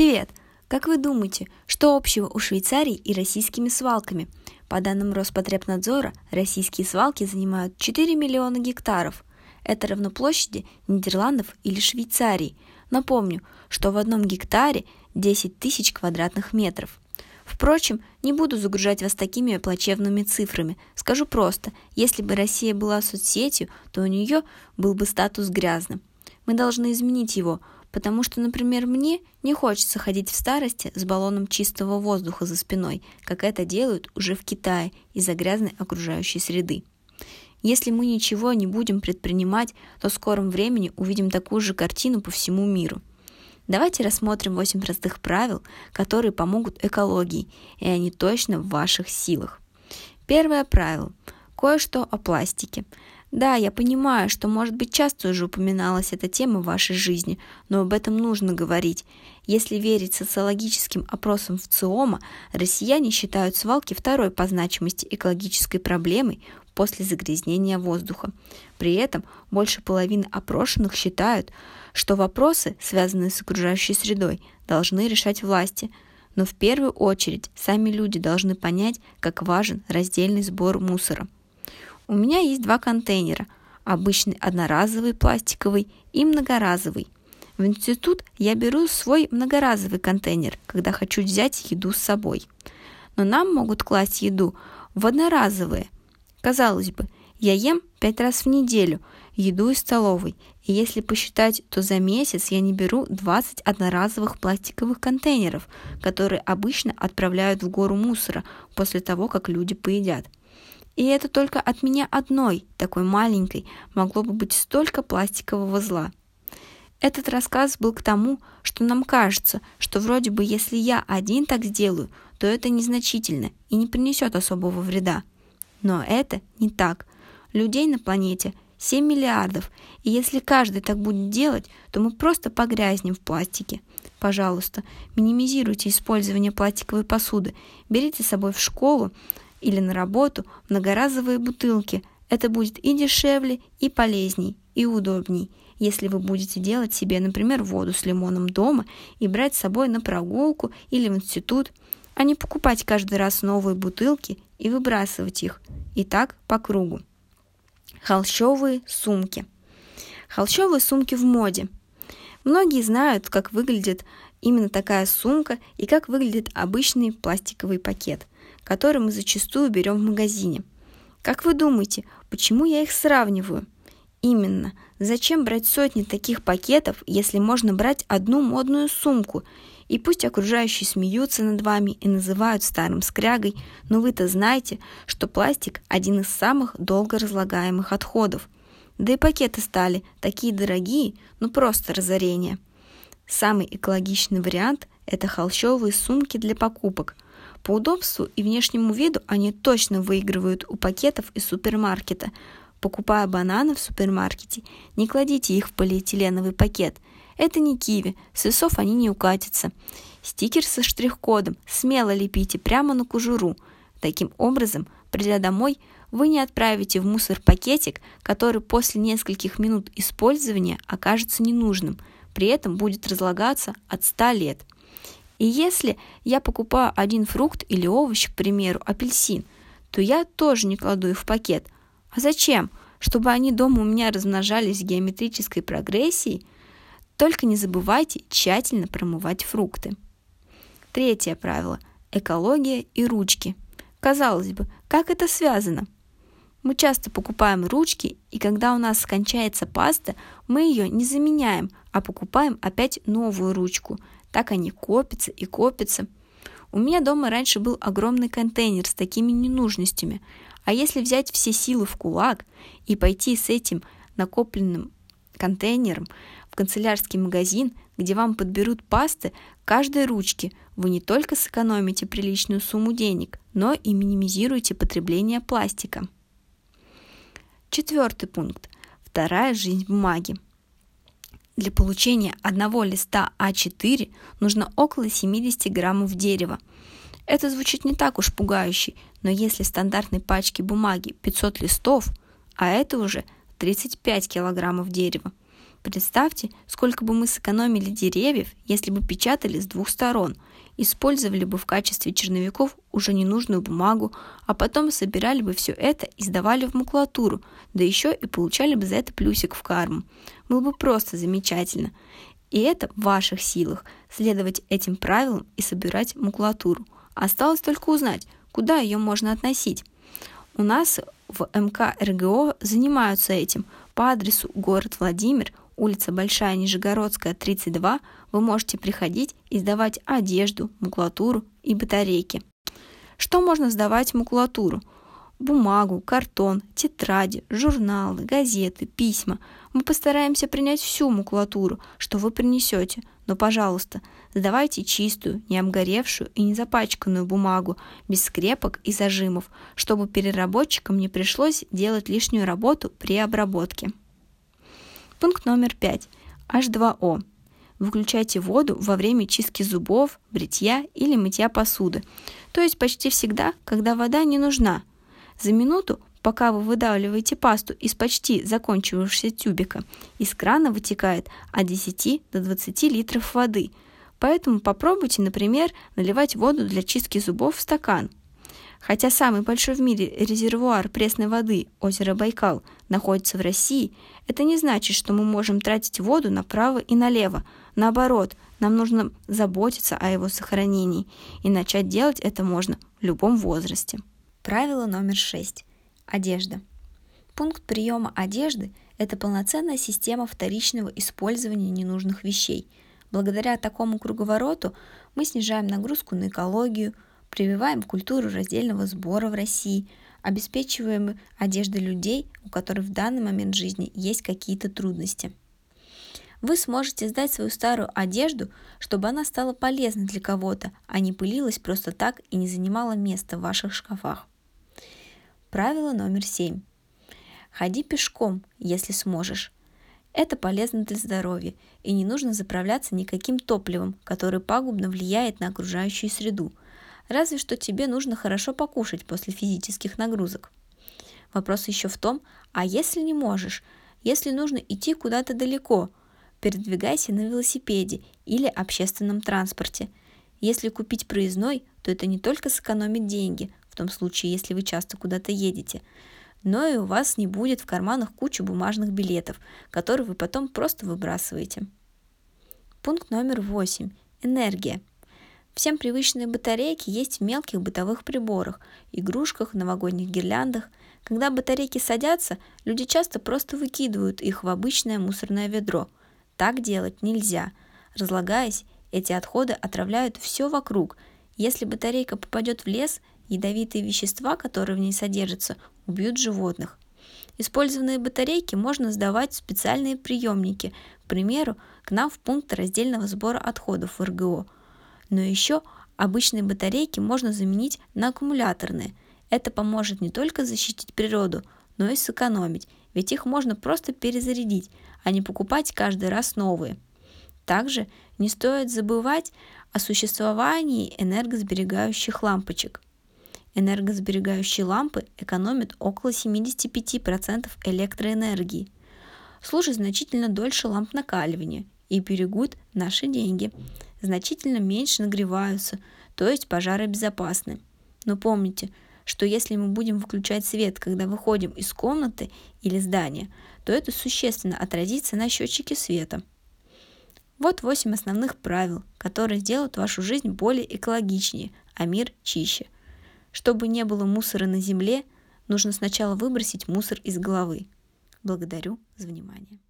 Привет! Как вы думаете, что общего у Швейцарии и российскими свалками? По данным Роспотребнадзора, российские свалки занимают 4 миллиона гектаров. Это равно площади Нидерландов или Швейцарии. Напомню, что в одном гектаре 10 тысяч квадратных метров. Впрочем, не буду загружать вас такими плачевными цифрами. Скажу просто, если бы Россия была соцсетью, то у нее был бы статус грязным. Мы должны изменить его, потому что, например, мне не хочется ходить в старости с баллоном чистого воздуха за спиной, как это делают уже в Китае из-за грязной окружающей среды. Если мы ничего не будем предпринимать, то в скором времени увидим такую же картину по всему миру. Давайте рассмотрим 8 простых правил, которые помогут экологии, и они точно в ваших силах. Первое правило. Кое-что о пластике. Да, я понимаю, что, может быть, часто уже упоминалась эта тема в вашей жизни, но об этом нужно говорить. Если верить социологическим опросам в ЦИОМа, россияне считают свалки второй по значимости экологической проблемой после загрязнения воздуха. При этом больше половины опрошенных считают, что вопросы, связанные с окружающей средой, должны решать власти. Но в первую очередь сами люди должны понять, как важен раздельный сбор мусора – у меня есть два контейнера. Обычный одноразовый пластиковый и многоразовый. В институт я беру свой многоразовый контейнер, когда хочу взять еду с собой. Но нам могут класть еду в одноразовые. Казалось бы, я ем пять раз в неделю еду из столовой, и если посчитать, то за месяц я не беру 20 одноразовых пластиковых контейнеров, которые обычно отправляют в гору мусора после того, как люди поедят – и это только от меня одной, такой маленькой, могло бы быть столько пластикового зла. Этот рассказ был к тому, что нам кажется, что вроде бы если я один так сделаю, то это незначительно и не принесет особого вреда. Но это не так. Людей на планете 7 миллиардов, и если каждый так будет делать, то мы просто погрязнем в пластике. Пожалуйста, минимизируйте использование пластиковой посуды, берите с собой в школу или на работу многоразовые бутылки. Это будет и дешевле, и полезней, и удобней, если вы будете делать себе, например, воду с лимоном дома и брать с собой на прогулку или в институт, а не покупать каждый раз новые бутылки и выбрасывать их. И так по кругу. Холщовые сумки. Холщовые сумки в моде. Многие знают, как выглядит именно такая сумка и как выглядит обычный пластиковый пакет которые мы зачастую берем в магазине. Как вы думаете, почему я их сравниваю? Именно. Зачем брать сотни таких пакетов, если можно брать одну модную сумку? И пусть окружающие смеются над вами и называют старым скрягой, но вы-то знаете, что пластик – один из самых долго разлагаемых отходов. Да и пакеты стали такие дорогие, ну просто разорение. Самый экологичный вариант – это холщовые сумки для покупок – по удобству и внешнему виду они точно выигрывают у пакетов из супермаркета. Покупая бананы в супермаркете, не кладите их в полиэтиленовый пакет. Это не киви, с весов они не укатятся. Стикер со штрих-кодом смело лепите прямо на кожуру. Таким образом, придя домой, вы не отправите в мусор пакетик, который после нескольких минут использования окажется ненужным, при этом будет разлагаться от 100 лет. И если я покупаю один фрукт или овощ, к примеру, апельсин, то я тоже не кладу их в пакет. А зачем? Чтобы они дома у меня размножались в геометрической прогрессии? Только не забывайте тщательно промывать фрукты. Третье правило – экология и ручки. Казалось бы, как это связано? Мы часто покупаем ручки, и когда у нас кончается паста, мы ее не заменяем, а покупаем опять новую ручку – так они копятся и копятся. У меня дома раньше был огромный контейнер с такими ненужностями. А если взять все силы в кулак и пойти с этим накопленным контейнером в канцелярский магазин, где вам подберут пасты каждой ручки, вы не только сэкономите приличную сумму денег, но и минимизируете потребление пластика. Четвертый пункт. Вторая жизнь бумаги. Для получения одного листа А4 нужно около 70 граммов дерева. Это звучит не так уж пугающе, но если стандартной пачке бумаги 500 листов, а это уже 35 килограммов дерева, Представьте, сколько бы мы сэкономили деревьев, если бы печатали с двух сторон, использовали бы в качестве черновиков уже ненужную бумагу, а потом собирали бы все это и сдавали в макулатуру, да еще и получали бы за это плюсик в карму. Было бы просто замечательно. И это в ваших силах – следовать этим правилам и собирать макулатуру. Осталось только узнать, куда ее можно относить. У нас в МК РГО занимаются этим. По адресу город Владимир, улица Большая Нижегородская, 32, вы можете приходить и сдавать одежду, макулатуру и батарейки. Что можно сдавать в макулатуру? Бумагу, картон, тетради, журналы, газеты, письма. Мы постараемся принять всю макулатуру, что вы принесете, но, пожалуйста, сдавайте чистую, не обгоревшую и не запачканную бумагу, без скрепок и зажимов, чтобы переработчикам не пришлось делать лишнюю работу при обработке. Пункт номер пять. H2O. Выключайте воду во время чистки зубов, бритья или мытья посуды. То есть почти всегда, когда вода не нужна. За минуту, пока вы выдавливаете пасту из почти закончившегося тюбика, из крана вытекает от 10 до 20 литров воды. Поэтому попробуйте, например, наливать воду для чистки зубов в стакан – Хотя самый большой в мире резервуар пресной воды, озеро Байкал, находится в России, это не значит, что мы можем тратить воду направо и налево. Наоборот, нам нужно заботиться о его сохранении, и начать делать это можно в любом возрасте. Правило номер шесть. Одежда. Пункт приема одежды – это полноценная система вторичного использования ненужных вещей. Благодаря такому круговороту мы снижаем нагрузку на экологию – прививаем культуру раздельного сбора в России, обеспечиваем одеждой людей, у которых в данный момент жизни есть какие-то трудности. Вы сможете сдать свою старую одежду, чтобы она стала полезной для кого-то, а не пылилась просто так и не занимала места в ваших шкафах. Правило номер семь. Ходи пешком, если сможешь. Это полезно для здоровья, и не нужно заправляться никаким топливом, которое пагубно влияет на окружающую среду – Разве что тебе нужно хорошо покушать после физических нагрузок. Вопрос еще в том, а если не можешь, если нужно идти куда-то далеко, передвигайся на велосипеде или общественном транспорте. Если купить проездной, то это не только сэкономит деньги, в том случае, если вы часто куда-то едете, но и у вас не будет в карманах кучу бумажных билетов, которые вы потом просто выбрасываете. Пункт номер восемь. Энергия. Всем привычные батарейки есть в мелких бытовых приборах, игрушках, новогодних гирляндах. Когда батарейки садятся, люди часто просто выкидывают их в обычное мусорное ведро. Так делать нельзя. Разлагаясь, эти отходы отравляют все вокруг. Если батарейка попадет в лес, ядовитые вещества, которые в ней содержатся, убьют животных. Использованные батарейки можно сдавать в специальные приемники, к примеру, к нам в пункт раздельного сбора отходов в РГО – но еще обычные батарейки можно заменить на аккумуляторные. Это поможет не только защитить природу, но и сэкономить, ведь их можно просто перезарядить, а не покупать каждый раз новые. Также не стоит забывать о существовании энергосберегающих лампочек. Энергосберегающие лампы экономят около 75% электроэнергии, служат значительно дольше ламп накаливания и берегут наши деньги значительно меньше нагреваются, то есть пожары безопасны. Но помните, что если мы будем выключать свет, когда выходим из комнаты или здания, то это существенно отразится на счетчике света. Вот 8 основных правил, которые сделают вашу жизнь более экологичнее, а мир чище. Чтобы не было мусора на земле, нужно сначала выбросить мусор из головы. Благодарю за внимание.